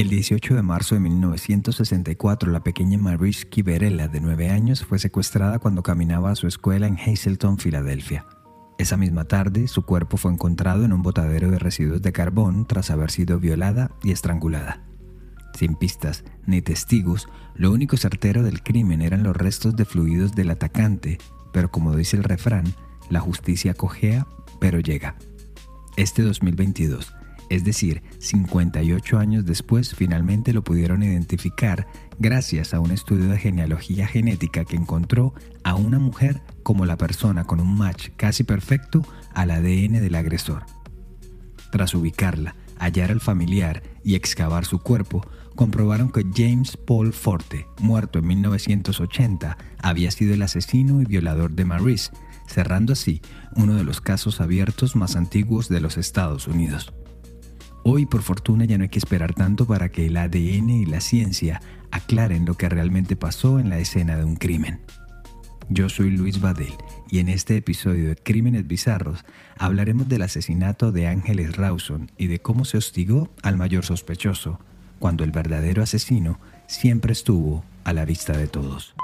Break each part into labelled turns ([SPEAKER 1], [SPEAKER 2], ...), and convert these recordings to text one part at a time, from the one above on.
[SPEAKER 1] El 18 de marzo de 1964, la pequeña Maurice Kiberella, de 9 años, fue secuestrada cuando caminaba a su escuela en Hazleton, Filadelfia. Esa misma tarde, su cuerpo fue encontrado en un botadero de residuos de carbón tras haber sido violada y estrangulada. Sin pistas ni testigos, lo único certero del crimen eran los restos de fluidos del atacante, pero como dice el refrán, la justicia cojea, pero llega. Este 2022, es decir, 58 años después, finalmente lo pudieron identificar gracias a un estudio de genealogía genética que encontró a una mujer como la persona con un match casi perfecto al ADN del agresor. Tras ubicarla, hallar al familiar y excavar su cuerpo, comprobaron que James Paul Forte, muerto en 1980, había sido el asesino y violador de Maurice, cerrando así uno de los casos abiertos más antiguos de los Estados Unidos. Hoy, por fortuna, ya no hay que esperar tanto para que el ADN y la ciencia aclaren lo que realmente pasó en la escena de un crimen. Yo soy Luis Badel y en este episodio de Crímenes Bizarros hablaremos del asesinato de Ángeles Rawson y de cómo se hostigó al mayor sospechoso, cuando el verdadero asesino siempre estuvo a la vista de todos.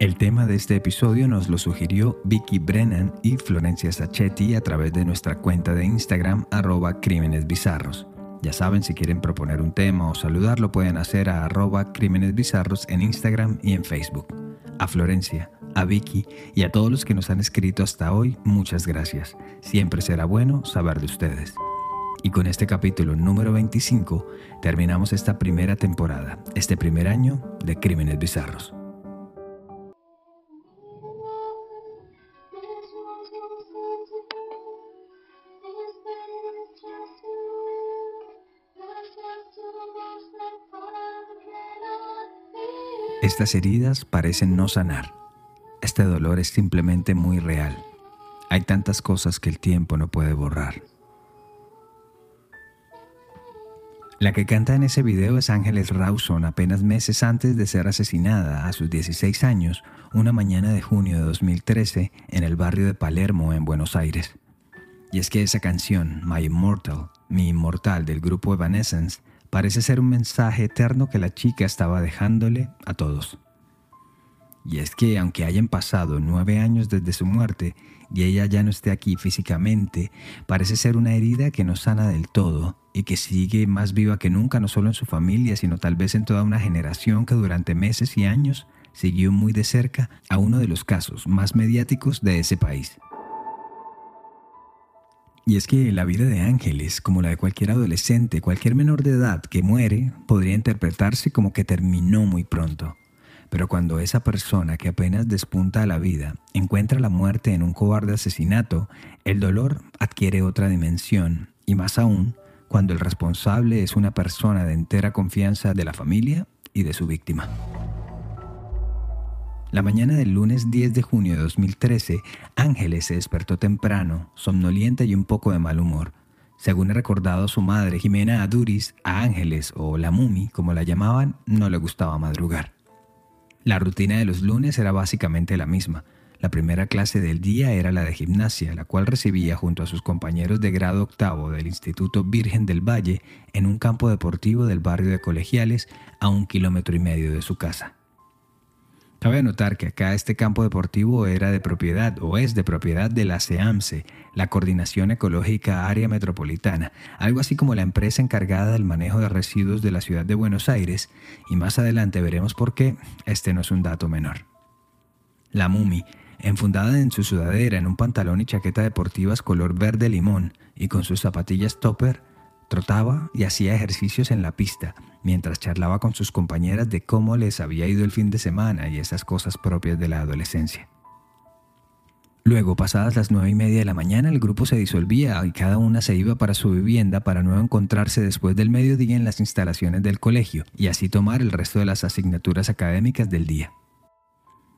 [SPEAKER 1] El tema de este episodio nos lo sugirió Vicky Brennan y Florencia Sacchetti a través de nuestra cuenta de Instagram arroba crímenes bizarros. Ya saben, si quieren proponer un tema o saludarlo pueden hacer a arroba crímenes bizarros en Instagram y en Facebook. A Florencia, a Vicky y a todos los que nos han escrito hasta hoy, muchas gracias. Siempre será bueno saber de ustedes. Y con este capítulo número 25 terminamos esta primera temporada, este primer año de Crímenes Bizarros. Estas heridas parecen no sanar. Este dolor es simplemente muy real. Hay tantas cosas que el tiempo no puede borrar. La que canta en ese video es Ángeles Rawson apenas meses antes de ser asesinada a sus 16 años, una mañana de junio de 2013 en el barrio de Palermo en Buenos Aires. Y es que esa canción, My Immortal, mi inmortal del grupo Evanescence, parece ser un mensaje eterno que la chica estaba dejándole a todos. Y es que aunque hayan pasado nueve años desde su muerte y ella ya no esté aquí físicamente, parece ser una herida que no sana del todo y que sigue más viva que nunca, no solo en su familia, sino tal vez en toda una generación que durante meses y años siguió muy de cerca a uno de los casos más mediáticos de ese país. Y es que la vida de Ángeles, como la de cualquier adolescente, cualquier menor de edad que muere, podría interpretarse como que terminó muy pronto. Pero cuando esa persona que apenas despunta a la vida encuentra la muerte en un cobarde asesinato, el dolor adquiere otra dimensión, y más aún cuando el responsable es una persona de entera confianza de la familia y de su víctima. La mañana del lunes 10 de junio de 2013, Ángeles se despertó temprano, somnolienta y un poco de mal humor. Según ha recordado su madre, Jimena Aduris, a Ángeles, o la Mumi, como la llamaban, no le gustaba madrugar. La rutina de los lunes era básicamente la misma. La primera clase del día era la de gimnasia, la cual recibía junto a sus compañeros de grado octavo del Instituto Virgen del Valle en un campo deportivo del barrio de Colegiales a un kilómetro y medio de su casa. Cabe anotar que acá este campo deportivo era de propiedad o es de propiedad de la CEAMSE, la Coordinación Ecológica Área Metropolitana, algo así como la empresa encargada del manejo de residuos de la ciudad de Buenos Aires, y más adelante veremos por qué este no es un dato menor. La Mumi, enfundada en su sudadera en un pantalón y chaqueta deportivas color verde limón y con sus zapatillas topper, Trotaba y hacía ejercicios en la pista, mientras charlaba con sus compañeras de cómo les había ido el fin de semana y esas cosas propias de la adolescencia. Luego, pasadas las nueve y media de la mañana, el grupo se disolvía y cada una se iba para su vivienda para nuevo encontrarse después del mediodía en las instalaciones del colegio y así tomar el resto de las asignaturas académicas del día.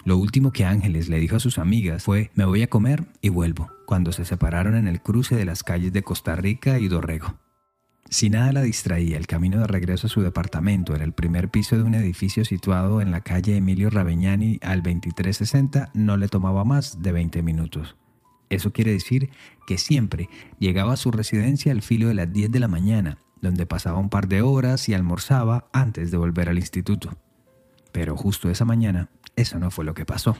[SPEAKER 1] Lo último que Ángeles le dijo a sus amigas fue me voy a comer y vuelvo, cuando se separaron en el cruce de las calles de Costa Rica y Dorrego. Si nada la distraía, el camino de regreso a su departamento en el primer piso de un edificio situado en la calle Emilio Raveñani al 2360 no le tomaba más de 20 minutos. Eso quiere decir que siempre llegaba a su residencia al filo de las 10 de la mañana, donde pasaba un par de horas y almorzaba antes de volver al instituto. Pero justo esa mañana, eso no fue lo que pasó.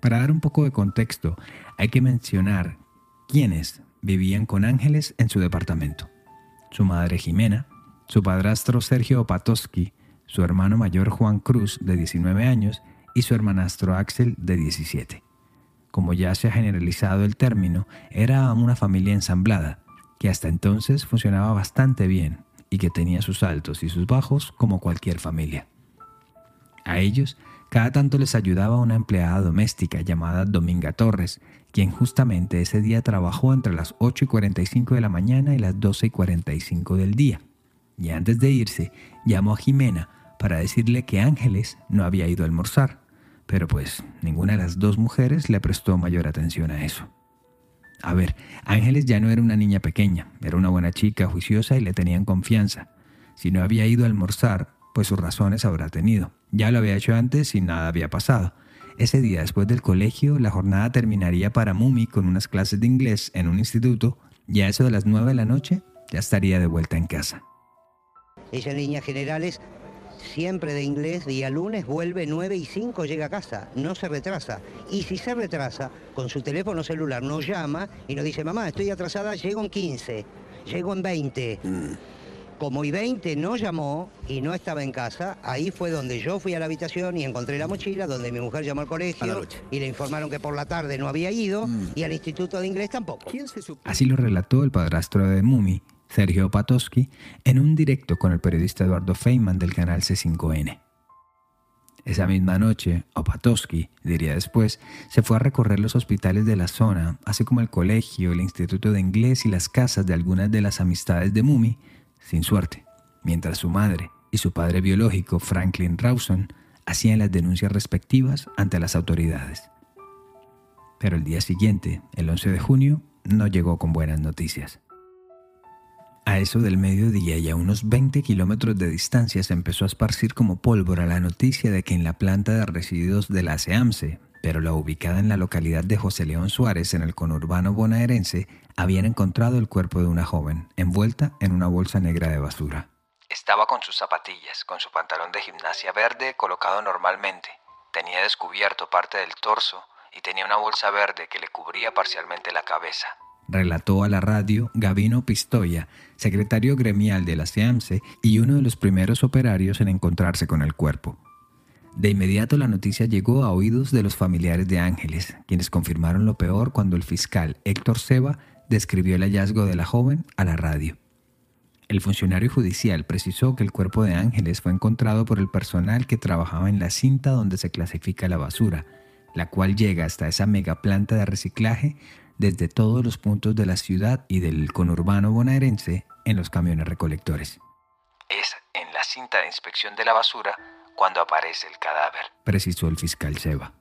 [SPEAKER 1] Para dar un poco de contexto, hay que mencionar quiénes vivían con Ángeles en su departamento. Su madre Jimena, su padrastro Sergio Opatowski, su hermano mayor Juan Cruz, de 19 años, y su hermanastro Axel, de 17. Como ya se ha generalizado el término, era una familia ensamblada, que hasta entonces funcionaba bastante bien y que tenía sus altos y sus bajos como cualquier familia. A ellos, cada tanto les ayudaba una empleada doméstica llamada Dominga Torres, quien justamente ese día trabajó entre las 8 y 45 de la mañana y las 12 y 45 del día. Y antes de irse, llamó a Jimena para decirle que Ángeles no había ido a almorzar, pero pues ninguna de las dos mujeres le prestó mayor atención a eso. A ver, Ángeles ya no era una niña pequeña, era una buena chica, juiciosa y le tenían confianza. Si no había ido a almorzar, pues sus razones habrá tenido. Ya lo había hecho antes y nada había pasado. Ese día después del colegio, la jornada terminaría para Mumi con unas clases de inglés en un instituto y a eso de las nueve de la noche ya estaría de vuelta en casa.
[SPEAKER 2] Ella en líneas generales, siempre de inglés, día lunes, vuelve 9 y 5, llega a casa, no se retrasa. Y si se retrasa, con su teléfono celular nos llama y nos dice, mamá, estoy atrasada, llego en 15, llego en 20 como I-20 no llamó y no estaba en casa, ahí fue donde yo fui a la habitación y encontré la mochila, donde mi mujer llamó al colegio y le informaron que por la tarde no había ido mm. y al Instituto de Inglés tampoco.
[SPEAKER 1] Así lo relató el padrastro de Mumi, Sergio Patosky, en un directo con el periodista Eduardo Feynman del canal C5N. Esa misma noche, Opatowski, diría después, se fue a recorrer los hospitales de la zona, así como el colegio, el instituto de inglés y las casas de algunas de las amistades de Mumi, sin suerte, mientras su madre y su padre biológico, Franklin Rawson, hacían las denuncias respectivas ante las autoridades. Pero el día siguiente, el 11 de junio, no llegó con buenas noticias. A eso del mediodía y a unos 20 kilómetros de distancia se empezó a esparcir como pólvora la noticia de que en la planta de residuos de la SEAMSE, pero la ubicada en la localidad de José León Suárez, en el conurbano bonaerense, habían encontrado el cuerpo de una joven, envuelta en una bolsa negra de basura. Estaba con sus zapatillas, con su pantalón de gimnasia verde colocado normalmente. Tenía descubierto parte del torso y tenía una bolsa verde que le cubría parcialmente la cabeza. Relató a la radio Gavino Pistoia, secretario gremial de la SEAMSE y uno de los primeros operarios en encontrarse con el cuerpo. De inmediato la noticia llegó a oídos de los familiares de Ángeles, quienes confirmaron lo peor cuando el fiscal Héctor Seba describió el hallazgo de la joven a la radio. El funcionario judicial precisó que el cuerpo de Ángeles fue encontrado por el personal que trabajaba en la cinta donde se clasifica la basura, la cual llega hasta esa mega planta de reciclaje desde todos los puntos de la ciudad y del conurbano bonaerense en los camiones recolectores. Es en la cinta de inspección de la basura cuando aparece el cadáver, precisó el fiscal Seba.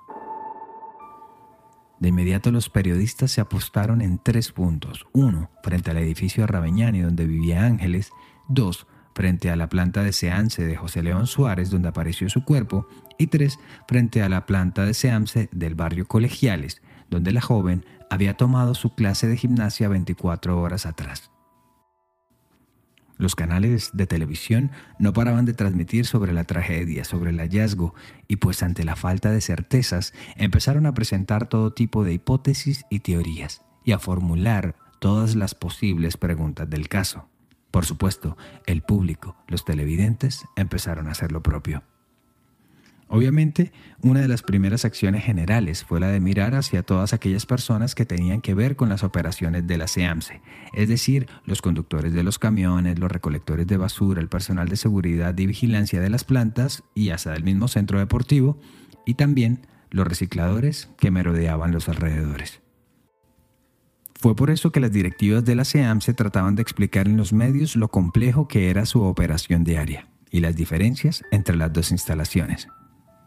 [SPEAKER 1] De inmediato los periodistas se apostaron en tres puntos. Uno, frente al edificio Raveñani donde vivía Ángeles. Dos, frente a la planta de Seance de José León Suárez donde apareció su cuerpo. Y tres, frente a la planta de Seance del barrio Colegiales, donde la joven había tomado su clase de gimnasia 24 horas atrás. Los canales de televisión no paraban de transmitir sobre la tragedia, sobre el hallazgo, y pues ante la falta de certezas empezaron a presentar todo tipo de hipótesis y teorías, y a formular todas las posibles preguntas del caso. Por supuesto, el público, los televidentes, empezaron a hacer lo propio. Obviamente, una de las primeras acciones generales fue la de mirar hacia todas aquellas personas que tenían que ver con las operaciones de la SEAMSE, es decir, los conductores de los camiones, los recolectores de basura, el personal de seguridad y vigilancia de las plantas y hasta del mismo centro deportivo, y también los recicladores que merodeaban los alrededores. Fue por eso que las directivas de la SEAMSE trataban de explicar en los medios lo complejo que era su operación diaria y las diferencias entre las dos instalaciones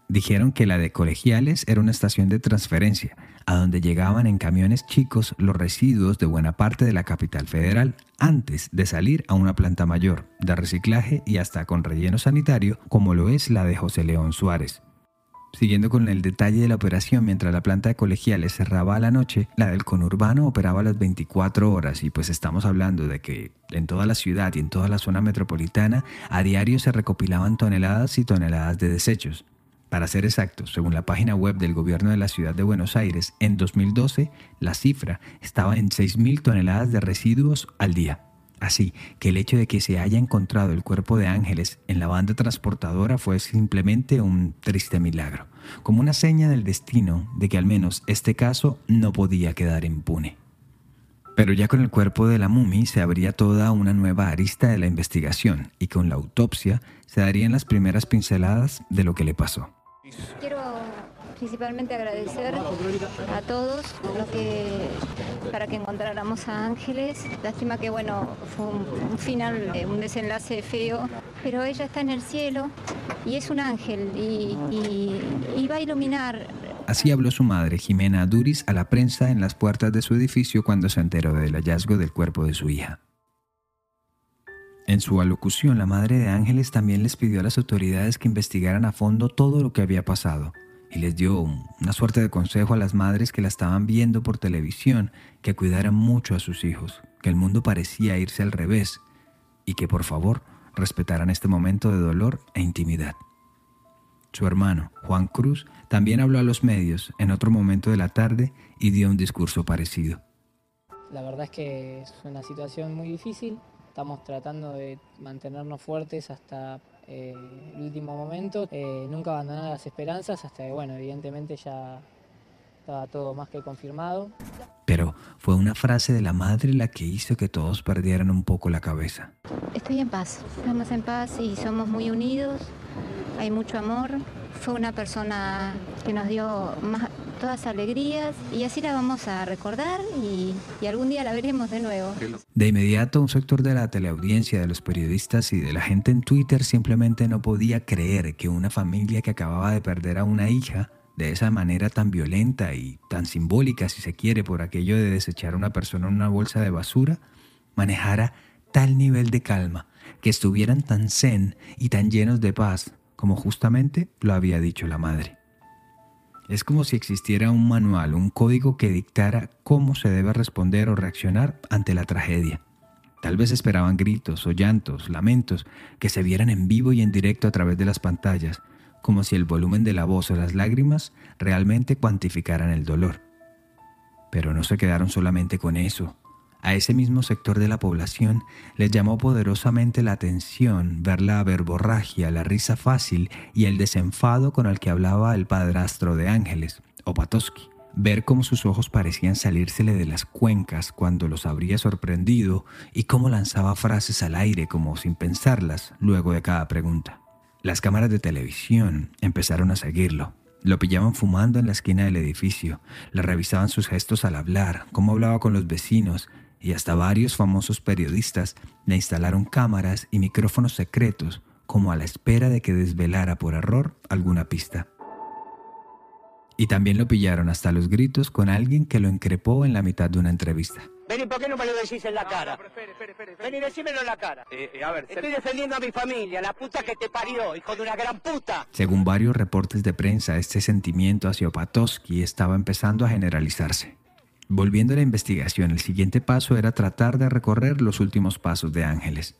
[SPEAKER 1] dijeron que la de colegiales era una estación de transferencia, a donde llegaban en camiones chicos los residuos de buena parte de la capital federal antes de salir a una planta mayor, de reciclaje y hasta con relleno sanitario, como lo es la de José León Suárez. Siguiendo con el detalle de la operación, mientras la planta de colegiales cerraba a la noche, la del conurbano operaba las 24 horas y pues estamos hablando de que en toda la ciudad y en toda la zona metropolitana a diario se recopilaban toneladas y toneladas de desechos. Para ser exactos, según la página web del gobierno de la ciudad de Buenos Aires, en 2012 la cifra estaba en 6.000 toneladas de residuos al día. Así que el hecho de que se haya encontrado el cuerpo de Ángeles en la banda transportadora fue simplemente un triste milagro, como una seña del destino de que al menos este caso no podía quedar impune. Pero ya con el cuerpo de la mumi se abría toda una nueva arista de la investigación y con la autopsia se darían las primeras pinceladas de lo que le pasó
[SPEAKER 3] principalmente agradecer a todos lo que para que encontráramos a Ángeles. Lástima que bueno, fue un, final, eh, un desenlace feo, pero ella está en el cielo y es un ángel y, y va a iluminar
[SPEAKER 1] Así habló su madre, Jimena Duris, a la prensa en las puertas de su edificio cuando se enteró del hallazgo del cuerpo de su hija. En su alocución, la madre de Ángeles también les pidió a las autoridades que investigaran a fondo todo lo que había pasado y les dio una suerte de consejo a las madres que la estaban viendo por televisión, que cuidaran mucho a sus hijos, que el mundo parecía irse al revés y que por favor respetaran este momento de dolor e intimidad. Su hermano, Juan Cruz, también habló a los medios en otro momento de la tarde y dio un discurso parecido.
[SPEAKER 4] La verdad es que es una situación muy difícil. Estamos tratando de mantenernos fuertes hasta eh, el último momento, eh, nunca abandonar las esperanzas hasta que, bueno, evidentemente ya estaba todo más que confirmado.
[SPEAKER 1] Pero fue una frase de la madre la que hizo que todos perdieran un poco la cabeza.
[SPEAKER 3] Estoy en paz, estamos en paz y somos muy unidos, hay mucho amor. Fue una persona que nos dio más, todas alegrías y así la vamos a recordar y, y, algún día la veremos de nuevo.
[SPEAKER 1] De inmediato un sector de la teleaudiencia, de los periodistas y de la gente en Twitter simplemente no podía creer que una familia que acababa de perder a una hija de esa manera tan violenta y tan simbólica, si se quiere, por aquello de desechar a una persona en una bolsa de basura, manejara tal nivel de calma, que estuvieran tan zen y tan llenos de paz, como justamente lo había dicho la madre. Es como si existiera un manual, un código que dictara cómo se debe responder o reaccionar ante la tragedia. Tal vez esperaban gritos o llantos, lamentos, que se vieran en vivo y en directo a través de las pantallas, como si el volumen de la voz o las lágrimas realmente cuantificaran el dolor. Pero no se quedaron solamente con eso. A ese mismo sector de la población les llamó poderosamente la atención ver la verborragia, la risa fácil y el desenfado con el que hablaba el padrastro de Ángeles, Opatowski. Ver cómo sus ojos parecían salírsele de las cuencas cuando los habría sorprendido y cómo lanzaba frases al aire como sin pensarlas luego de cada pregunta. Las cámaras de televisión empezaron a seguirlo. Lo pillaban fumando en la esquina del edificio, le revisaban sus gestos al hablar, cómo hablaba con los vecinos y hasta varios famosos periodistas le instalaron cámaras y micrófonos secretos como a la espera de que desvelara por error alguna pista. Y también lo pillaron hasta los gritos con alguien que lo increpó en la mitad de una entrevista.
[SPEAKER 5] Vení, ¿por qué no me lo decís en la cara? Vení, decímelo en la cara. Eh, eh, a ver, Estoy defendiendo a mi familia, la puta que te parió, hijo de una gran puta.
[SPEAKER 1] Según varios reportes de prensa, este sentimiento hacia Opatowski estaba empezando a generalizarse. Volviendo a la investigación, el siguiente paso era tratar de recorrer los últimos pasos de Ángeles.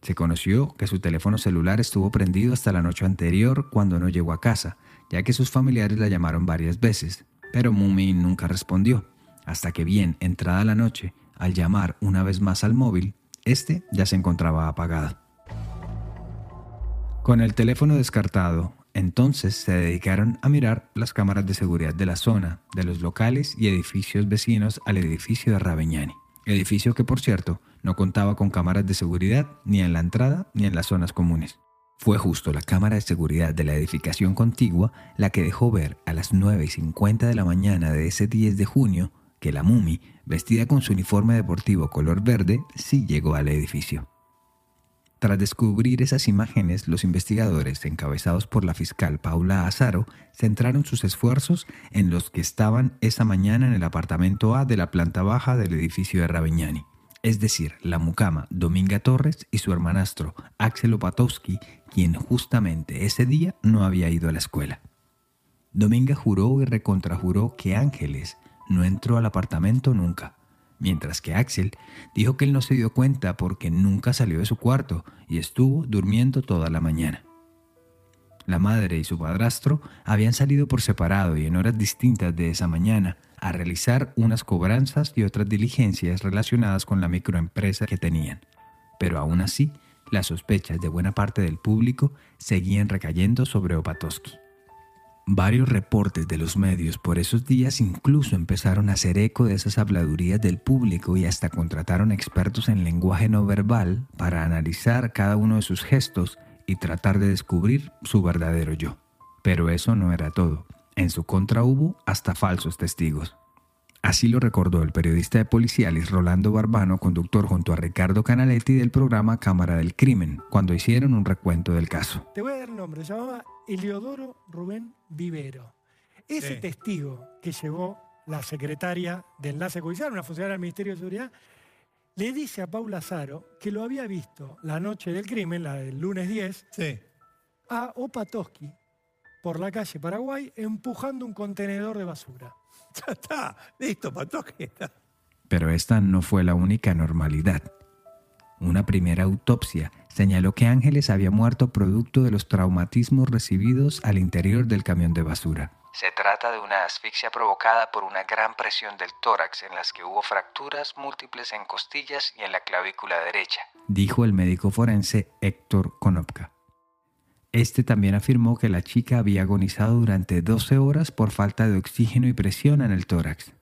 [SPEAKER 1] Se conoció que su teléfono celular estuvo prendido hasta la noche anterior cuando no llegó a casa, ya que sus familiares la llamaron varias veces, pero Mumi nunca respondió, hasta que bien entrada la noche, al llamar una vez más al móvil, este ya se encontraba apagado. Con el teléfono descartado, entonces se dedicaron a mirar las cámaras de seguridad de la zona, de los locales y edificios vecinos al edificio de Raveñani. Edificio que, por cierto, no contaba con cámaras de seguridad ni en la entrada ni en las zonas comunes. Fue justo la cámara de seguridad de la edificación contigua la que dejó ver a las 9 y 50 de la mañana de ese 10 de junio que la Mumi, vestida con su uniforme deportivo color verde, sí llegó al edificio. Tras descubrir esas imágenes, los investigadores, encabezados por la fiscal Paula Azaro, centraron sus esfuerzos en los que estaban esa mañana en el apartamento A de la planta baja del edificio de Ravignani, es decir, la mucama Dominga Torres y su hermanastro Axel Opatowski, quien justamente ese día no había ido a la escuela. Dominga juró y recontrajuró que Ángeles no entró al apartamento nunca, mientras que Axel dijo que él no se dio cuenta porque nunca salió de su cuarto y estuvo durmiendo toda la mañana. La madre y su padrastro habían salido por separado y en horas distintas de esa mañana a realizar unas cobranzas y otras diligencias relacionadas con la microempresa que tenían. Pero aún así, las sospechas de buena parte del público seguían recayendo sobre Opatoski. Varios reportes de los medios por esos días incluso empezaron a hacer eco de esas habladurías del público y hasta contrataron expertos en lenguaje no verbal para analizar cada uno de sus gestos y tratar de descubrir su verdadero yo. Pero eso no era todo. En su contra hubo hasta falsos testigos. Así lo recordó el periodista de policiales Rolando Barbano, conductor junto a Ricardo Canaletti del programa Cámara del Crimen, cuando hicieron un recuento del caso.
[SPEAKER 6] Te voy a dar el nombre, se llamaba Eliodoro Rubén Vivero. Ese testigo que llevó la secretaria de Enlace Judicial, una funcionaria del Ministerio de Seguridad, le dice a Paula Zaro que lo había visto la noche del crimen, la del lunes 10, a Opatoski por la calle Paraguay empujando un contenedor de basura.
[SPEAKER 7] Ya está, listo.
[SPEAKER 1] Pero esta no fue la única normalidad. Una primera autopsia señaló que Ángeles había muerto producto de los traumatismos recibidos al interior del camión de basura. Se trata de una asfixia provocada por una gran presión del tórax en las que hubo fracturas múltiples en costillas y en la clavícula derecha, dijo el médico forense Héctor Konopka. Este también afirmó que la chica había agonizado durante 12 horas por falta de oxígeno y presión en el tórax.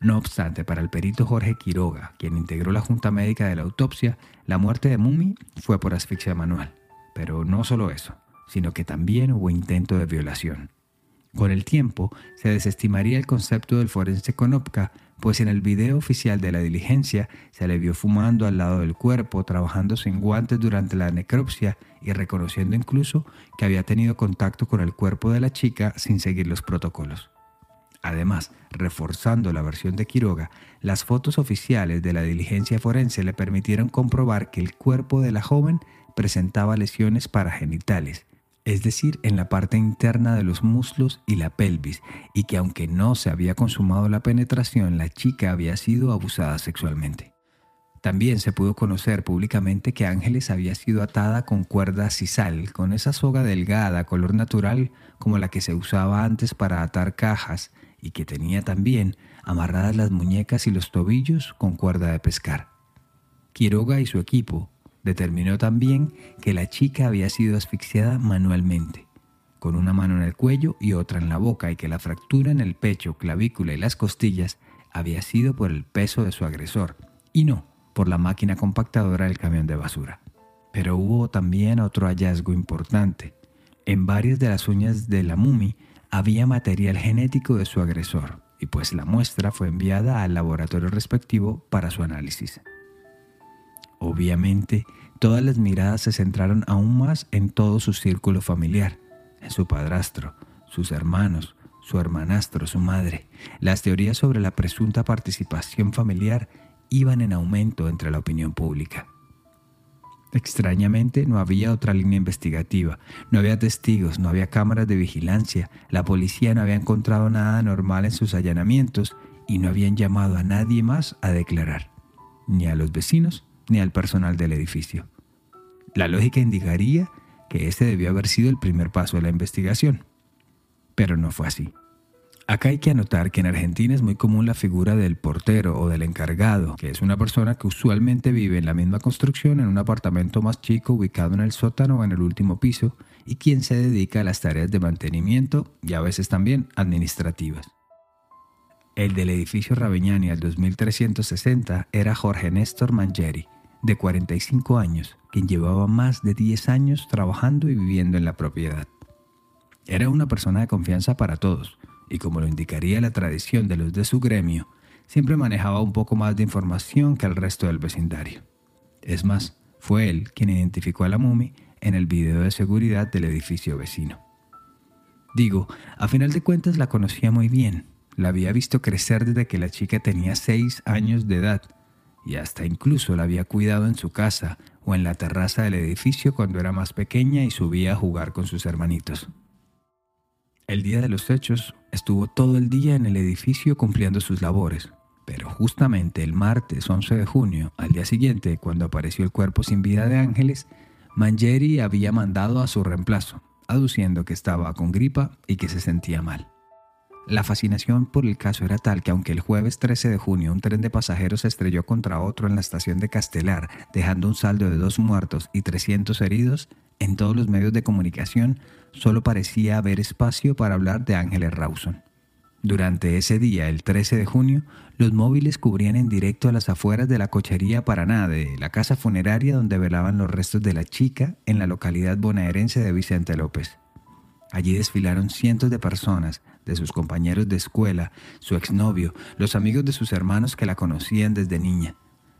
[SPEAKER 1] No obstante, para el perito Jorge Quiroga, quien integró la junta médica de la autopsia, la muerte de Mumi fue por asfixia manual. Pero no solo eso, sino que también hubo intento de violación. Con el tiempo, se desestimaría el concepto del forense Konopka, pues en el video oficial de la diligencia se le vio fumando al lado del cuerpo, trabajando sin guantes durante la necropsia y reconociendo incluso que había tenido contacto con el cuerpo de la chica sin seguir los protocolos. Además, reforzando la versión de Quiroga, las fotos oficiales de la diligencia forense le permitieron comprobar que el cuerpo de la joven presentaba lesiones paragenitales, es decir, en la parte interna de los muslos y la pelvis, y que aunque no se había consumado la penetración, la chica había sido abusada sexualmente. También se pudo conocer públicamente que Ángeles había sido atada con cuerda sisal, con esa soga delgada, color natural, como la que se usaba antes para atar cajas, y que tenía también amarradas las muñecas y los tobillos con cuerda de pescar. Quiroga y su equipo determinó también que la chica había sido asfixiada manualmente, con una mano en el cuello y otra en la boca, y que la fractura en el pecho, clavícula y las costillas había sido por el peso de su agresor, y no por la máquina compactadora del camión de basura. Pero hubo también otro hallazgo importante. En varias de las uñas de la mumi había material genético de su agresor y pues la muestra fue enviada al laboratorio respectivo para su análisis. Obviamente, todas las miradas se centraron aún más en todo su círculo familiar, en su padrastro, sus hermanos, su hermanastro, su madre. Las teorías sobre la presunta participación familiar iban en aumento entre la opinión pública. Extrañamente no había otra línea investigativa, no había testigos, no había cámaras de vigilancia, la policía no había encontrado nada normal en sus allanamientos y no habían llamado a nadie más a declarar, ni a los vecinos ni al personal del edificio. La lógica indicaría que ese debió haber sido el primer paso de la investigación, pero no fue así. Acá hay que anotar que en Argentina es muy común la figura del portero o del encargado, que es una persona que usualmente vive en la misma construcción en un apartamento más chico ubicado en el sótano o en el último piso y quien se dedica a las tareas de mantenimiento y a veces también administrativas. El del edificio Raveñani al 2360 era Jorge Néstor Mangieri, de 45 años, quien llevaba más de 10 años trabajando y viviendo en la propiedad. Era una persona de confianza para todos, y como lo indicaría la tradición de los de su gremio, siempre manejaba un poco más de información que el resto del vecindario. Es más, fue él quien identificó a la mumi en el video de seguridad del edificio vecino. Digo, a final de cuentas la conocía muy bien, la había visto crecer desde que la chica tenía seis años de edad y hasta incluso la había cuidado en su casa o en la terraza del edificio cuando era más pequeña y subía a jugar con sus hermanitos. El día de los hechos estuvo todo el día en el edificio cumpliendo sus labores, pero justamente el martes 11 de junio, al día siguiente, cuando apareció el cuerpo sin vida de Ángeles, Mangieri había mandado a su reemplazo, aduciendo que estaba con gripa y que se sentía mal. La fascinación por el caso era tal que aunque el jueves 13 de junio un tren de pasajeros se estrelló contra otro en la estación de Castelar, dejando un saldo de dos muertos y 300 heridos, en todos los medios de comunicación solo parecía haber espacio para hablar de Ángeles Rawson. Durante ese día, el 13 de junio, los móviles cubrían en directo a las afueras de la cochería Paraná de la casa funeraria donde velaban los restos de la chica en la localidad bonaerense de Vicente López. Allí desfilaron cientos de personas, de sus compañeros de escuela, su exnovio, los amigos de sus hermanos que la conocían desde niña.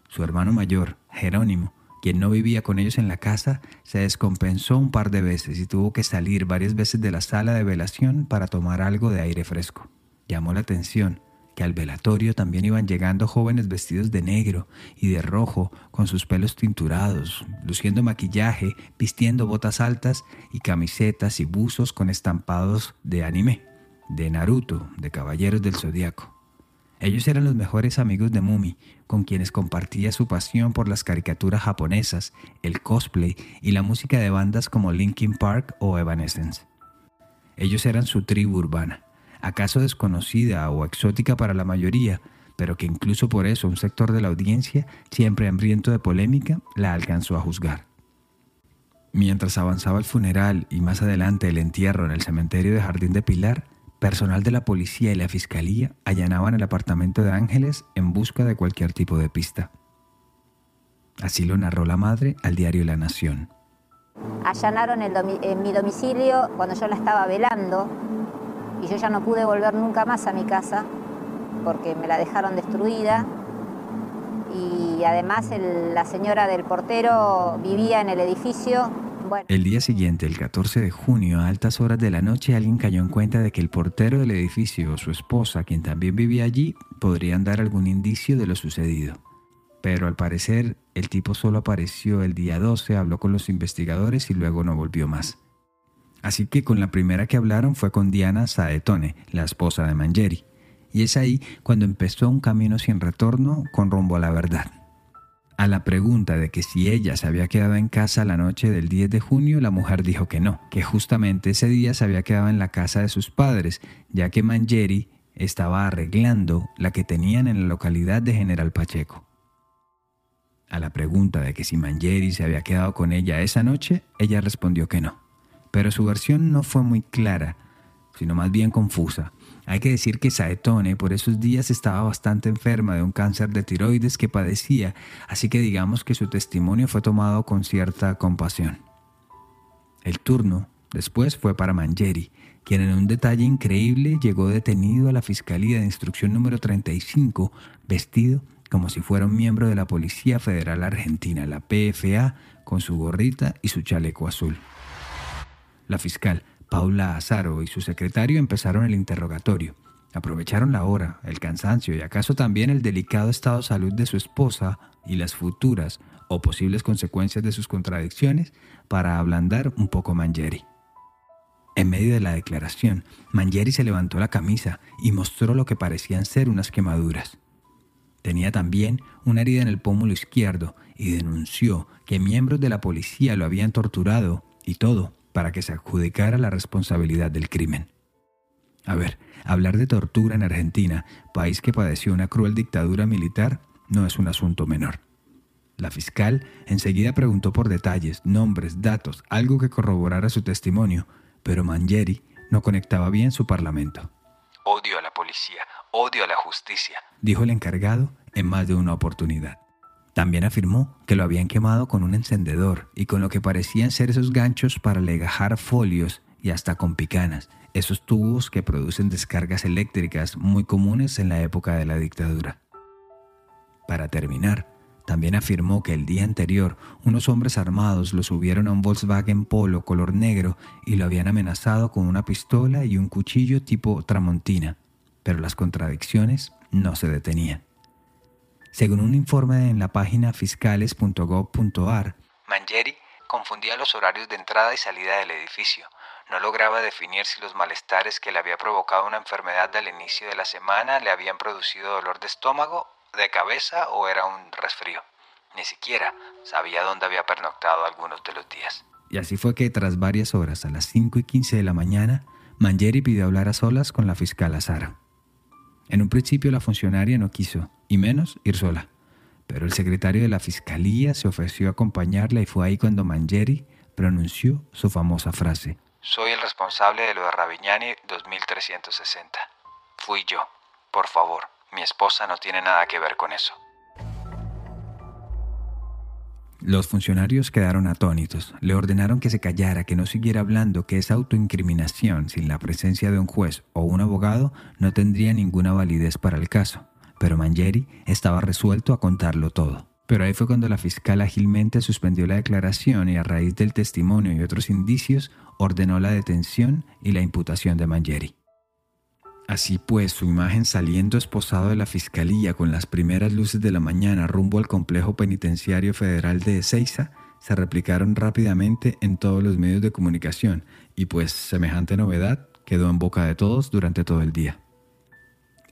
[SPEAKER 1] Su hermano mayor, Jerónimo, quien no vivía con ellos en la casa, se descompensó un par de veces y tuvo que salir varias veces de la sala de velación para tomar algo de aire fresco. Llamó la atención que al velatorio también iban llegando jóvenes vestidos de negro y de rojo, con sus pelos tinturados, luciendo maquillaje, vistiendo botas altas y camisetas y buzos con estampados de anime, de Naruto, de Caballeros del Zodiaco. Ellos eran los mejores amigos de Mumi, con quienes compartía su pasión por las caricaturas japonesas, el cosplay y la música de bandas como Linkin Park o Evanescence. Ellos eran su tribu urbana acaso desconocida o exótica para la mayoría, pero que incluso por eso un sector de la audiencia, siempre hambriento de polémica, la alcanzó a juzgar. Mientras avanzaba el funeral y más adelante el entierro en el cementerio de Jardín de Pilar, personal de la policía y la fiscalía allanaban el apartamento de Ángeles en busca de cualquier tipo de pista. Así lo narró la madre al diario La Nación.
[SPEAKER 8] Allanaron mi domicilio cuando yo la estaba velando y yo ya no pude volver nunca más a mi casa porque me la dejaron destruida y además la señora del portero vivía en el edificio.
[SPEAKER 1] El día siguiente, el 14 de junio, a altas horas de la noche, alguien cayó en cuenta de que el portero del edificio o su esposa, quien también vivía allí, podrían dar algún indicio de lo sucedido. Pero al parecer, el tipo solo apareció el día 12, habló con los investigadores y luego no volvió más. Así que con la primera que hablaron fue con Diana Saetone, la esposa de Mangieri. Y es ahí cuando empezó un camino sin retorno con rumbo a la verdad. A la pregunta de que si ella se había quedado en casa la noche del 10 de junio, la mujer dijo que no, que justamente ese día se había quedado en la casa de sus padres, ya que Mangieri estaba arreglando la que tenían en la localidad de General Pacheco. A la pregunta de que si Mangieri se había quedado con ella esa noche, ella respondió que no pero su versión no fue muy clara, sino más bien confusa. Hay que decir que Saetone por esos días estaba bastante enferma de un cáncer de tiroides que padecía, así que digamos que su testimonio fue tomado con cierta compasión. El turno después fue para Mangieri, quien en un detalle increíble llegó detenido a la Fiscalía de Instrucción número 35, vestido como si fuera un miembro de la Policía Federal Argentina, la PFA, con su gorrita y su chaleco azul. La fiscal, Paula Azaro, y su secretario empezaron el interrogatorio. Aprovecharon la hora, el cansancio y acaso también el delicado estado de salud de su esposa y las futuras o posibles consecuencias de sus contradicciones para ablandar un poco Mangieri. En medio de la declaración, Mangieri se levantó la camisa y mostró lo que parecían ser unas quemaduras. Tenía también una herida en el pómulo izquierdo y denunció que miembros de la policía lo habían torturado y todo para que se adjudicara la responsabilidad del crimen. A ver, hablar de tortura en Argentina, país que padeció una cruel dictadura militar, no es un asunto menor. La fiscal enseguida preguntó por detalles, nombres, datos, algo que corroborara su testimonio, pero Mangieri no conectaba bien su parlamento. Odio a la policía, odio a la justicia, dijo el encargado en más de una oportunidad. También afirmó que lo habían quemado con un encendedor y con lo que parecían ser esos ganchos para legajar folios y hasta con picanas, esos tubos que producen descargas eléctricas muy comunes en la época de la dictadura. Para terminar, también afirmó que el día anterior unos hombres armados lo subieron a un Volkswagen Polo color negro y lo habían amenazado con una pistola y un cuchillo tipo tramontina, pero las contradicciones no se detenían. Según un informe en la página fiscales.gov.ar, Mangieri confundía los horarios de entrada y salida del edificio. no lograba definir si los malestares que le había provocado una enfermedad al inicio de la semana le habían producido dolor de estómago, de cabeza o era un resfrío. Ni siquiera sabía dónde había pernoctado algunos de los días. Y así fue que tras varias horas, a las 5 y 15 de la mañana, Mangieri pidió hablar a solas con la fiscal Sara. En un principio la funcionaria no quiso, y menos ir sola. Pero el secretario de la fiscalía se ofreció a acompañarla y fue ahí cuando Mangieri pronunció su famosa frase. Soy el responsable de lo de Ravignani 2360. Fui yo. Por favor, mi esposa no tiene nada que ver con eso. Los funcionarios quedaron atónitos. Le ordenaron que se callara, que no siguiera hablando, que esa autoincriminación sin la presencia de un juez o un abogado no tendría ninguna validez para el caso. Pero Mangieri estaba resuelto a contarlo todo. Pero ahí fue cuando la fiscal ágilmente suspendió la declaración y a raíz del testimonio y otros indicios ordenó la detención y la imputación de Mangieri. Así pues, su imagen saliendo esposado de la fiscalía con las primeras luces de la mañana rumbo al complejo penitenciario federal de Ezeiza se replicaron rápidamente en todos los medios de comunicación y pues semejante novedad quedó en boca de todos durante todo el día.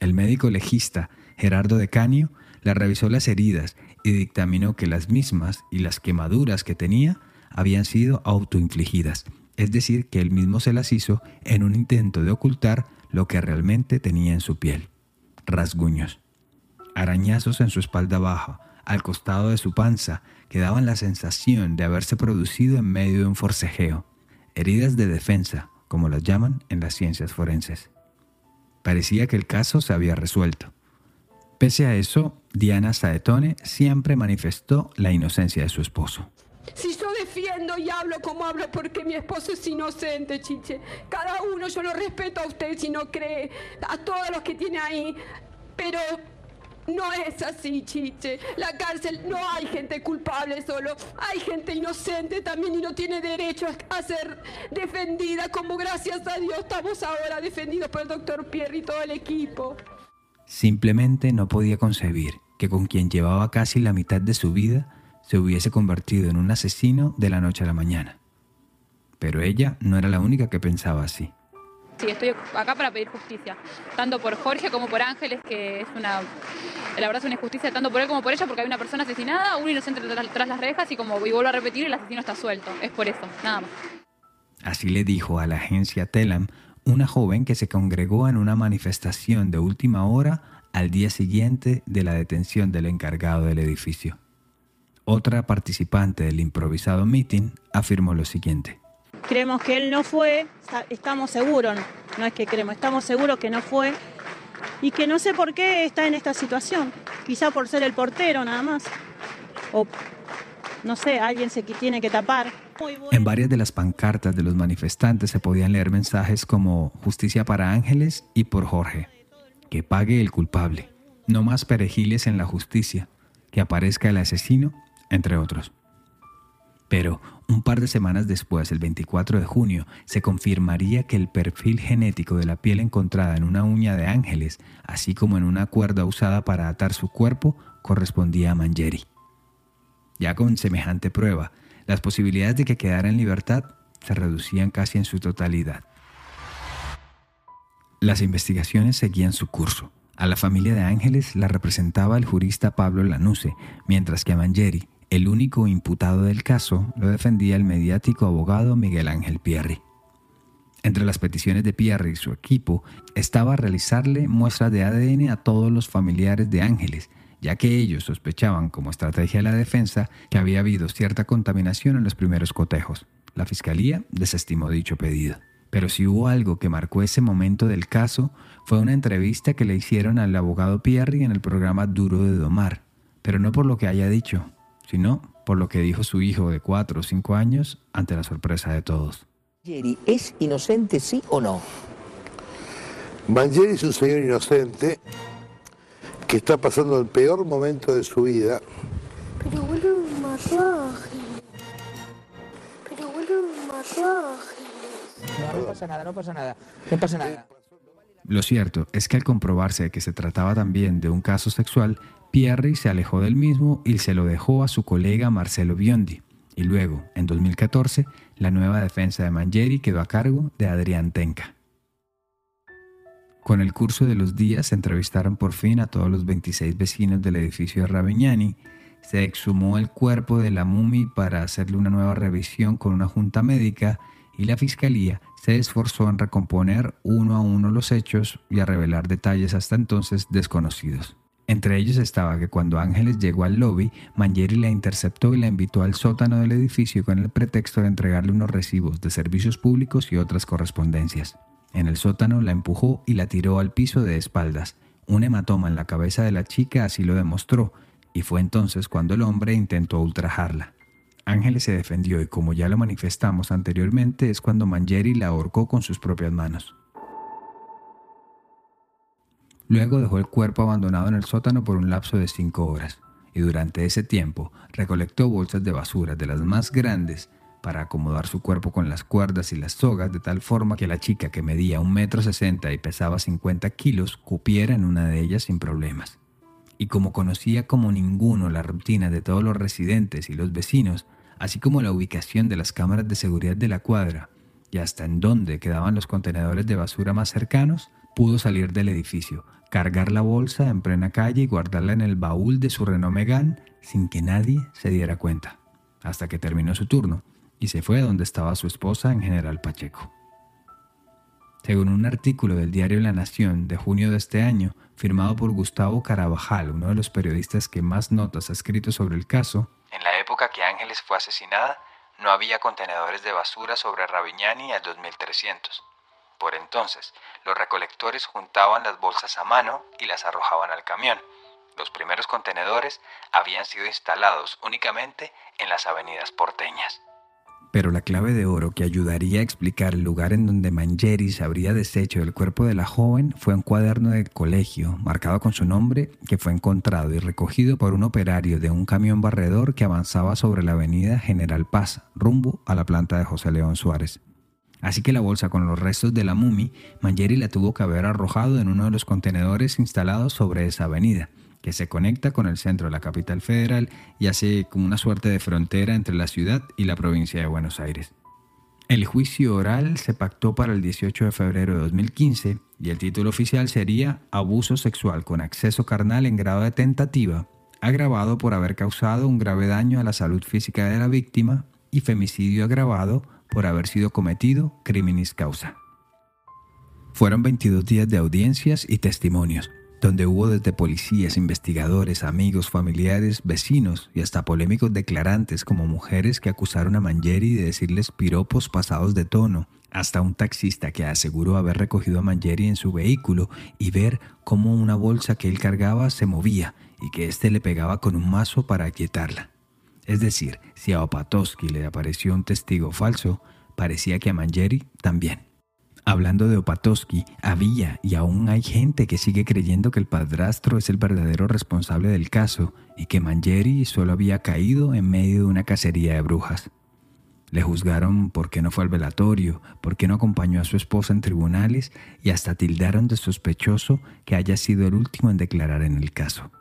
[SPEAKER 1] El médico legista Gerardo de Canio le revisó las heridas y dictaminó que las mismas y las quemaduras que tenía habían sido autoinfligidas, es decir, que él mismo se las hizo en un intento de ocultar lo que realmente tenía en su piel. Rasguños. Arañazos en su espalda baja, al costado de su panza, que daban la sensación de haberse producido en medio de un forcejeo. Heridas de defensa, como las llaman en las ciencias forenses. Parecía que el caso se había resuelto. Pese a eso, Diana Saetone siempre manifestó la inocencia de su esposo.
[SPEAKER 9] Si y hablo como hablo porque mi esposo es inocente, chiche. Cada uno yo lo respeto a usted si no cree, a todos los que tiene ahí. Pero no es así, chiche. La cárcel no hay gente culpable solo, hay gente inocente también y no tiene derecho a ser defendida como gracias a Dios estamos ahora defendidos por el doctor Pierre y todo el equipo.
[SPEAKER 1] Simplemente no podía concebir que con quien llevaba casi la mitad de su vida se hubiese convertido en un asesino de la noche a la mañana. Pero ella no era la única que pensaba así.
[SPEAKER 10] Sí, estoy acá para pedir justicia, tanto por Jorge como por Ángeles, que es una, la verdad es una injusticia tanto por él como por ella, porque hay una persona asesinada, un inocente tras, las rejas y como y vuelvo a repetir, el asesino está suelto. Es por eso, nada más.
[SPEAKER 1] Así le dijo a la agencia Telam una joven que se congregó en una manifestación de última hora al día siguiente de la detención del encargado del edificio. Otra participante del improvisado meeting afirmó lo siguiente.
[SPEAKER 11] Creemos que él no fue, estamos seguros, no es que creemos, estamos seguros que no fue y que no sé por qué está en esta situación. Quizá por ser el portero nada más. O no sé, alguien se tiene que tapar.
[SPEAKER 1] En varias de las pancartas de los manifestantes se podían leer mensajes como justicia para Ángeles y por Jorge. Que pague el culpable. No más perejiles en la justicia. Que aparezca el asesino entre otros. Pero un par de semanas después, el 24 de junio, se confirmaría que el perfil genético de la piel encontrada en una uña de ángeles, así como en una cuerda usada para atar su cuerpo, correspondía a Mangieri. Ya con semejante prueba, las posibilidades de que quedara en libertad se reducían casi en su totalidad. Las investigaciones seguían su curso. A la familia de Ángeles la representaba el jurista Pablo Lanusse, mientras que a Mangieri el único imputado del caso lo defendía el mediático abogado Miguel Ángel Pierri. Entre las peticiones de Pierri y su equipo estaba realizarle muestras de ADN a todos los familiares de Ángeles, ya que ellos sospechaban como estrategia de la defensa que había habido cierta contaminación en los primeros cotejos. La fiscalía desestimó dicho pedido. Pero si hubo algo que marcó ese momento del caso, fue una entrevista que le hicieron al abogado Pierri en el programa Duro de Domar, pero no por lo que haya dicho, sino por lo que dijo su hijo de cuatro o cinco años ante la sorpresa de todos.
[SPEAKER 12] ¿Es inocente, sí o no?
[SPEAKER 13] Mangieri es un señor inocente que está pasando el peor momento de su vida.
[SPEAKER 14] Pero huele un masaje. Pero huele un masaje.
[SPEAKER 12] No, no pasa nada, no pasa nada. No pasa nada.
[SPEAKER 1] Lo cierto es que al comprobarse que se trataba también de un caso sexual, Pierre se alejó del mismo y se lo dejó a su colega Marcelo Biondi, Y luego, en 2014, la nueva defensa de Mangieri quedó a cargo de Adrián Tenca. Con el curso de los días se entrevistaron por fin a todos los 26 vecinos del edificio de Ravignani, se exhumó el cuerpo de la mumi para hacerle una nueva revisión con una junta médica y la fiscalía se esforzó en recomponer uno a uno los hechos y a revelar detalles hasta entonces desconocidos. Entre ellos estaba que cuando Ángeles llegó al lobby, Mangieri la interceptó y la invitó al sótano del edificio con el pretexto de entregarle unos recibos de servicios públicos y otras correspondencias. En el sótano la empujó y la tiró al piso de espaldas. Un hematoma en la cabeza de la chica así lo demostró, y fue entonces cuando el hombre intentó ultrajarla. Ángeles se defendió y como ya lo manifestamos anteriormente es cuando Mangieri la ahorcó con sus propias manos. Luego dejó el cuerpo abandonado en el sótano por un lapso de cinco horas y durante ese tiempo recolectó bolsas de basura de las más grandes para acomodar su cuerpo con las cuerdas y las sogas de tal forma que la chica que medía un metro sesenta y pesaba 50 kilos cupiera en una de ellas sin problemas. Y como conocía como ninguno la rutina de todos los residentes y los vecinos, así como la ubicación de las cámaras de seguridad de la cuadra y hasta en dónde quedaban los contenedores de basura más cercanos, pudo salir del edificio, cargar la bolsa en plena calle y guardarla en el baúl de su Renault Megane sin que nadie se diera cuenta, hasta que terminó su turno y se fue a donde estaba su esposa en General Pacheco. Según un artículo del diario La Nación de junio de este año, firmado por Gustavo Carabajal, uno de los periodistas que más notas ha escrito sobre el caso,
[SPEAKER 15] en la época que Ángeles fue asesinada, no había contenedores de basura sobre Ravignani al 2300. Por entonces, los recolectores juntaban las bolsas a mano y las arrojaban al camión. Los primeros contenedores habían sido instalados únicamente en las avenidas porteñas.
[SPEAKER 1] Pero la clave de oro que ayudaría a explicar el lugar en donde Mangeris habría deshecho el cuerpo de la joven fue un cuaderno del colegio marcado con su nombre que fue encontrado y recogido por un operario de un camión barredor que avanzaba sobre la avenida General Paz, rumbo a la planta de José León Suárez. Así que la bolsa con los restos de la mumi, Mangieri la tuvo que haber arrojado en uno de los contenedores instalados sobre esa avenida, que se conecta con el centro de la capital federal y hace como una suerte de frontera entre la ciudad y la provincia de Buenos Aires. El juicio oral se pactó para el 18 de febrero de 2015 y el título oficial sería Abuso sexual con acceso carnal en grado de tentativa, agravado por haber causado un grave daño a la salud física de la víctima y femicidio agravado por haber sido cometido criminis causa. Fueron 22 días de audiencias y testimonios, donde hubo desde policías, investigadores, amigos, familiares, vecinos y hasta polémicos declarantes como mujeres que acusaron a Mangieri de decirles piropos pasados de tono, hasta un taxista que aseguró haber recogido a Mangieri en su vehículo y ver cómo una bolsa que él cargaba se movía y que éste le pegaba con un mazo para aquietarla. Es decir, si a Opatowski le apareció un testigo falso, parecía que a Mangieri también. Hablando de Opatowski, había y aún hay gente que sigue creyendo que el padrastro es el verdadero responsable del caso y que Mangieri solo había caído en medio de una cacería de brujas. Le juzgaron porque no fue al velatorio, porque no acompañó a su esposa en tribunales y hasta tildaron de sospechoso que haya sido el último en declarar en el caso.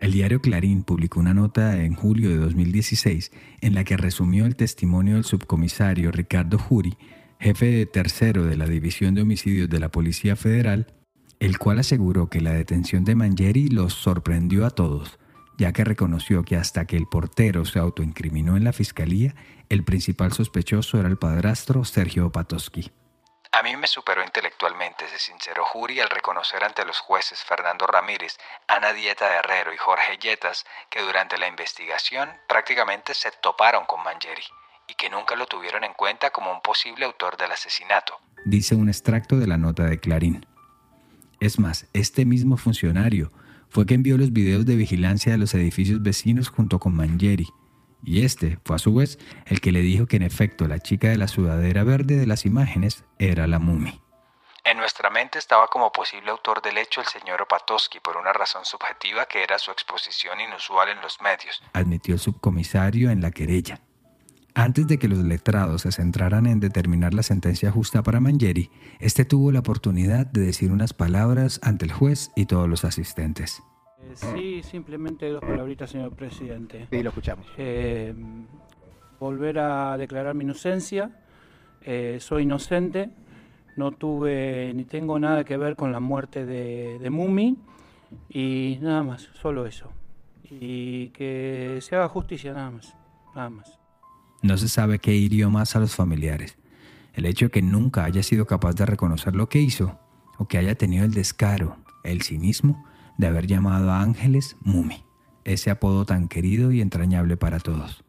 [SPEAKER 1] El diario Clarín publicó una nota en julio de 2016 en la que resumió el testimonio del subcomisario Ricardo Juri jefe de tercero de la División de Homicidios de la Policía Federal, el cual aseguró que la detención de Mangieri los sorprendió a todos, ya que reconoció que hasta que el portero se autoincriminó en la fiscalía, el principal sospechoso era el padrastro Sergio Patosky.
[SPEAKER 15] A mí me superó intelectualmente, se sinceró Juri al reconocer ante los jueces Fernando Ramírez, Ana Dieta de Herrero y Jorge Yetas que durante la investigación prácticamente se toparon con Mangieri y que nunca lo tuvieron en cuenta como un posible autor del asesinato.
[SPEAKER 1] Dice un extracto de la nota de Clarín. Es más, este mismo funcionario fue que envió los videos de vigilancia de los edificios vecinos junto con Mangieri, y este fue a su vez el que le dijo que en efecto la chica de la sudadera verde de las imágenes era la mumi.
[SPEAKER 15] En nuestra mente estaba como posible autor del hecho el señor Opatowski por una razón subjetiva que era su exposición inusual en los medios,
[SPEAKER 1] admitió el subcomisario en la querella. Antes de que los letrados se centraran en determinar la sentencia justa para Mangieri, este tuvo la oportunidad de decir unas palabras ante el juez y todos los asistentes.
[SPEAKER 16] Eh, sí, simplemente dos palabritas, señor presidente.
[SPEAKER 17] Sí, lo escuchamos.
[SPEAKER 16] Eh, volver a declarar mi inocencia. Eh, soy inocente, no tuve ni tengo nada que ver con la muerte de, de Mumi y nada más, solo eso. Y que se haga justicia nada más, nada más.
[SPEAKER 1] No se sabe qué hirió más a los familiares. El hecho de que nunca haya sido capaz de reconocer lo que hizo o que haya tenido el descaro, el cinismo de haber llamado a Ángeles Mumi, ese apodo tan querido y entrañable para todos.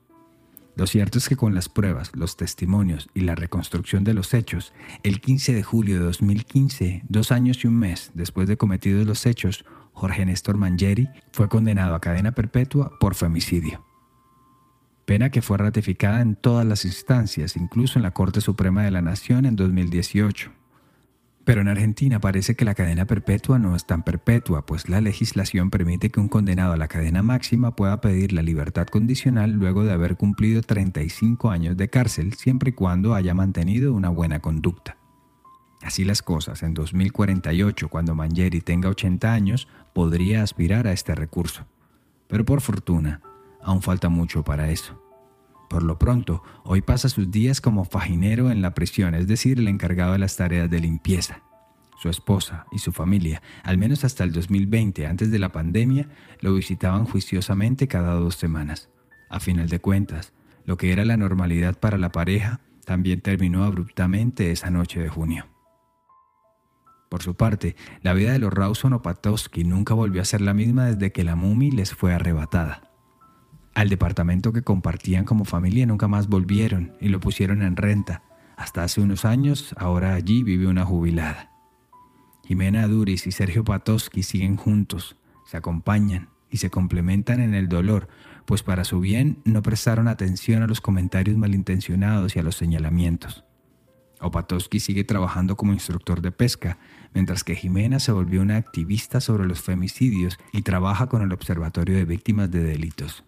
[SPEAKER 1] Lo cierto es que con las pruebas, los testimonios y la reconstrucción de los hechos, el 15 de julio de 2015, dos años y un mes después de cometidos los hechos, Jorge Néstor Mangieri fue condenado a cadena perpetua por femicidio. Pena que fue ratificada en todas las instancias, incluso en la Corte Suprema de la Nación en 2018. Pero en Argentina parece que la cadena perpetua no es tan perpetua, pues la legislación permite que un condenado a la cadena máxima pueda pedir la libertad condicional luego de haber cumplido 35 años de cárcel, siempre y cuando haya mantenido una buena conducta. Así las cosas, en 2048, cuando Mangieri tenga 80 años, podría aspirar a este recurso. Pero por fortuna, aún falta mucho para eso. Por lo pronto, hoy pasa sus días como faginero en la prisión, es decir, el encargado de las tareas de limpieza. Su esposa y su familia, al menos hasta el 2020, antes de la pandemia, lo visitaban juiciosamente cada dos semanas. A final de cuentas, lo que era la normalidad para la pareja también terminó abruptamente esa noche de junio. Por su parte, la vida de los Rawson Opatowski nunca volvió a ser la misma desde que la Mumi les fue arrebatada. Al departamento que compartían como familia nunca más volvieron y lo pusieron en renta. Hasta hace unos años, ahora allí vive una jubilada. Jimena Duris y Sergio Patoski siguen juntos, se acompañan y se complementan en el dolor, pues para su bien no prestaron atención a los comentarios malintencionados y a los señalamientos. Opatowski sigue trabajando como instructor de pesca, mientras que Jimena se volvió una activista sobre los femicidios y trabaja con el Observatorio de Víctimas de Delitos.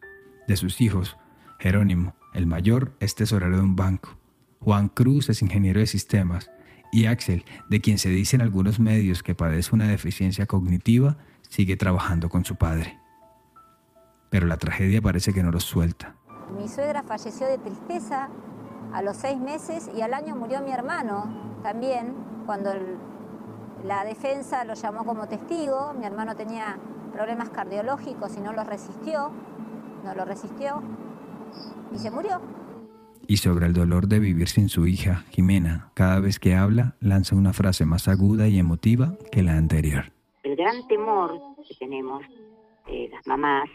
[SPEAKER 1] De sus hijos, Jerónimo, el mayor, es tesorero de un banco. Juan Cruz es ingeniero de sistemas. Y Axel, de quien se dice en algunos medios que padece una deficiencia cognitiva, sigue trabajando con su padre. Pero la tragedia parece que no los suelta.
[SPEAKER 8] Mi suegra falleció de tristeza a los seis meses y al año murió mi hermano también, cuando la defensa lo llamó como testigo. Mi hermano tenía problemas cardiológicos y no los resistió no lo resistió y se murió.
[SPEAKER 1] Y sobre el dolor de vivir sin su hija, Jimena, cada vez que habla, lanza una frase más aguda y emotiva que la anterior.
[SPEAKER 17] El gran temor que tenemos eh, las mamás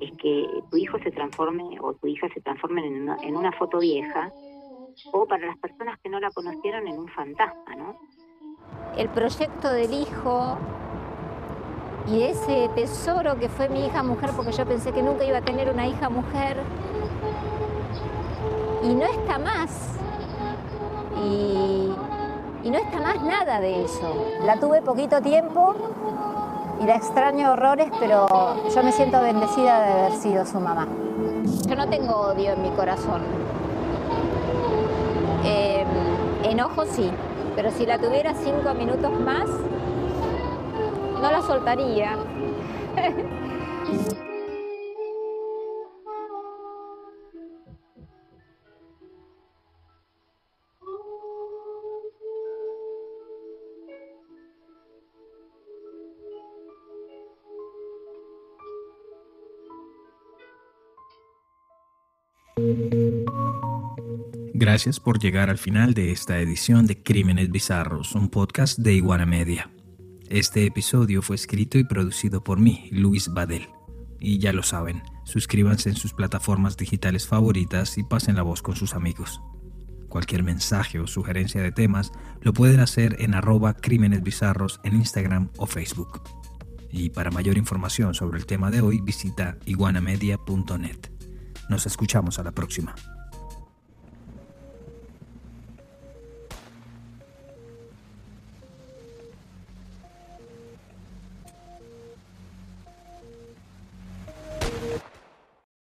[SPEAKER 17] es que tu hijo se transforme o tu hija se transforme en una, en una foto vieja o para las personas que no la conocieron en un fantasma, ¿no?
[SPEAKER 8] El proyecto del hijo y ese tesoro que fue mi hija mujer, porque yo pensé que nunca iba a tener una hija mujer, y no está más. Y, no está más nada de eso. La tuve poquito tiempo y la extraño horrores, pero yo me siento bendecida de haber sido su mamá. Yo no tengo odio en mi corazón. Eh, enojo sí, pero si la tuviera cinco minutos más, no la soltaría.
[SPEAKER 1] Gracias por llegar al final de esta edición de Crímenes Bizarros, un podcast de Iguana Media. Este episodio fue escrito y producido por mí, Luis Badel. Y ya lo saben, suscríbanse en sus plataformas digitales favoritas y pasen la voz con sus amigos. Cualquier mensaje o sugerencia de temas lo pueden hacer en arroba crímenes bizarros en Instagram o Facebook. Y para mayor información sobre el tema de hoy visita iguanamedia.net. Nos escuchamos a la próxima.